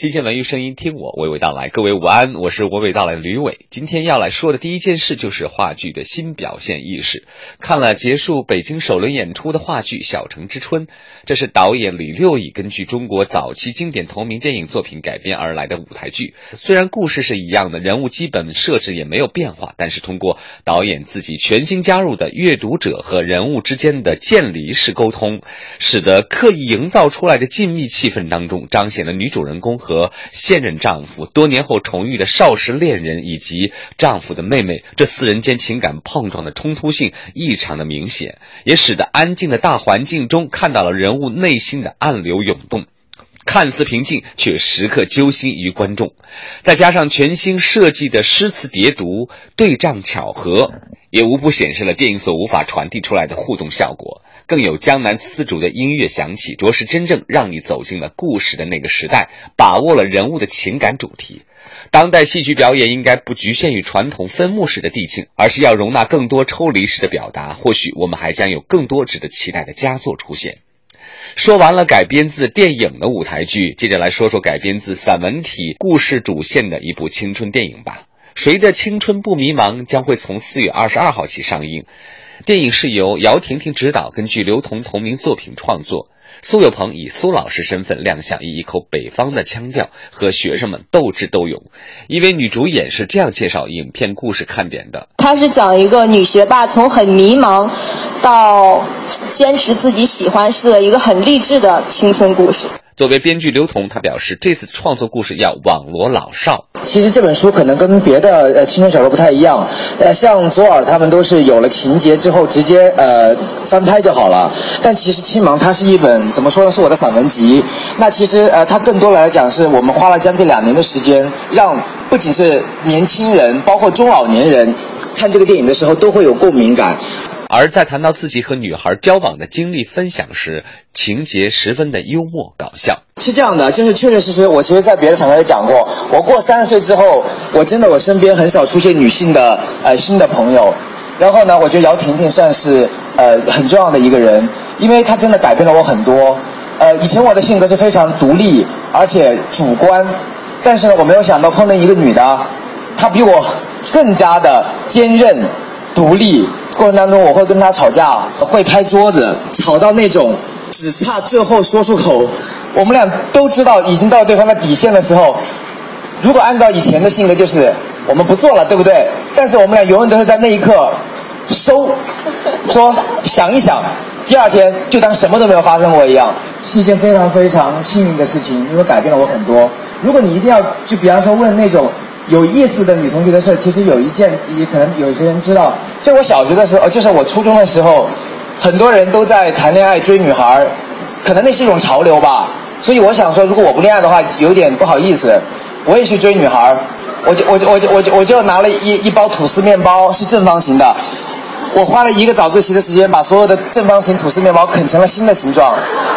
新鲜文娱声音，听我娓娓道来。各位午安，我是娓娓道来的吕伟。今天要来说的第一件事就是话剧的新表现意识。看了结束北京首轮演出的话剧《小城之春》，这是导演李六乙根据中国早期经典同名电影作品改编而来的舞台剧。虽然故事是一样的，人物基本设置也没有变化，但是通过导演自己全新加入的阅读者和人物之间的渐离式沟通，使得刻意营造出来的静谧气氛当中，彰显了女主人公和。和现任丈夫多年后重遇的少时恋人以及丈夫的妹妹，这四人间情感碰撞的冲突性异常的明显，也使得安静的大环境中看到了人物内心的暗流涌动，看似平静却时刻揪心于观众。再加上全新设计的诗词叠读、对仗巧合，也无不显示了电影所无法传递出来的互动效果。更有江南丝竹的音乐响起，着实真正让你走进了故事的那个时代，把握了人物的情感主题。当代戏剧表演应该不局限于传统分幕式的递进，而是要容纳更多抽离式的表达。或许我们还将有更多值得期待的佳作出现。说完了改编自电影的舞台剧，接着来说说改编自散文体故事主线的一部青春电影吧。谁的青春不迷茫将会从四月二十二号起上映。电影是由姚婷婷执导，根据刘同同名作品创作。苏有朋以苏老师身份亮相，以一口北方的腔调和学生们斗智斗勇。一位女主演是这样介绍影片故事看点的：她是讲一个女学霸从很迷茫到坚持自己喜欢事的一个很励志的青春故事。作为编剧刘同，他表示这次创作故事要网罗老少。其实这本书可能跟别的呃青春小说不太一样，呃，像左耳他们都是有了情节之后直接呃翻拍就好了。但其实《青芒》它是一本怎么说呢？是我的散文集。那其实呃它更多来讲是我们花了将近两年的时间，让不仅是年轻人，包括中老年人看这个电影的时候都会有共鸣感。而在谈到自己和女孩交往的经历分享时，情节十分的幽默搞笑。是这样的，就是确确实实，我其实，在别的场合也讲过，我过三十岁之后，我真的我身边很少出现女性的呃新的朋友。然后呢，我觉得姚婷婷算是呃很重要的一个人，因为她真的改变了我很多。呃，以前我的性格是非常独立而且主观，但是呢，我没有想到碰到一个女的，她比我更加的坚韧、独立。过程当中，我会跟他吵架，会拍桌子，吵到那种只差最后说出口，我们俩都知道已经到对方的底线的时候，如果按照以前的性格，就是我们不做了，对不对？但是我们俩永远都是在那一刻收，说想一想，第二天就当什么都没有发生过一样，是一件非常非常幸运的事情，因为改变了我很多。如果你一定要就比方说问那种。有意思的女同学的事其实有一件，也可能有些人知道。就我小学的时候，就是我初中的时候，很多人都在谈恋爱追女孩可能那是一种潮流吧。所以我想说，如果我不恋爱的话，有点不好意思。我也去追女孩我就我就我就我就我就拿了一一包吐司面包，是正方形的。我花了一个早自习的时间，把所有的正方形吐司面包啃成了新的形状，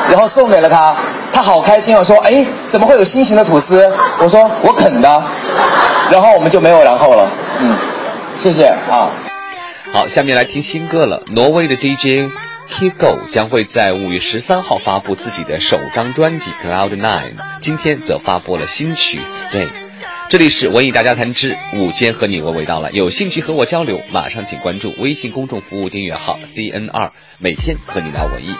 然后送给了他。他好开心哦，说：“哎，怎么会有新型的吐司？”我说：“我啃的。”然后我们就没有然后了。嗯，谢谢啊。好，下面来听新歌了。挪威的 DJ Kigo 将会在五月十三号发布自己的首张专辑《Cloud Nine》，今天则发布了新曲《Stay》。这里是文艺大家谈之午间，和你娓娓道来。有兴趣和我交流，马上请关注微信公众服务订阅号 CNR，每天和你聊文艺。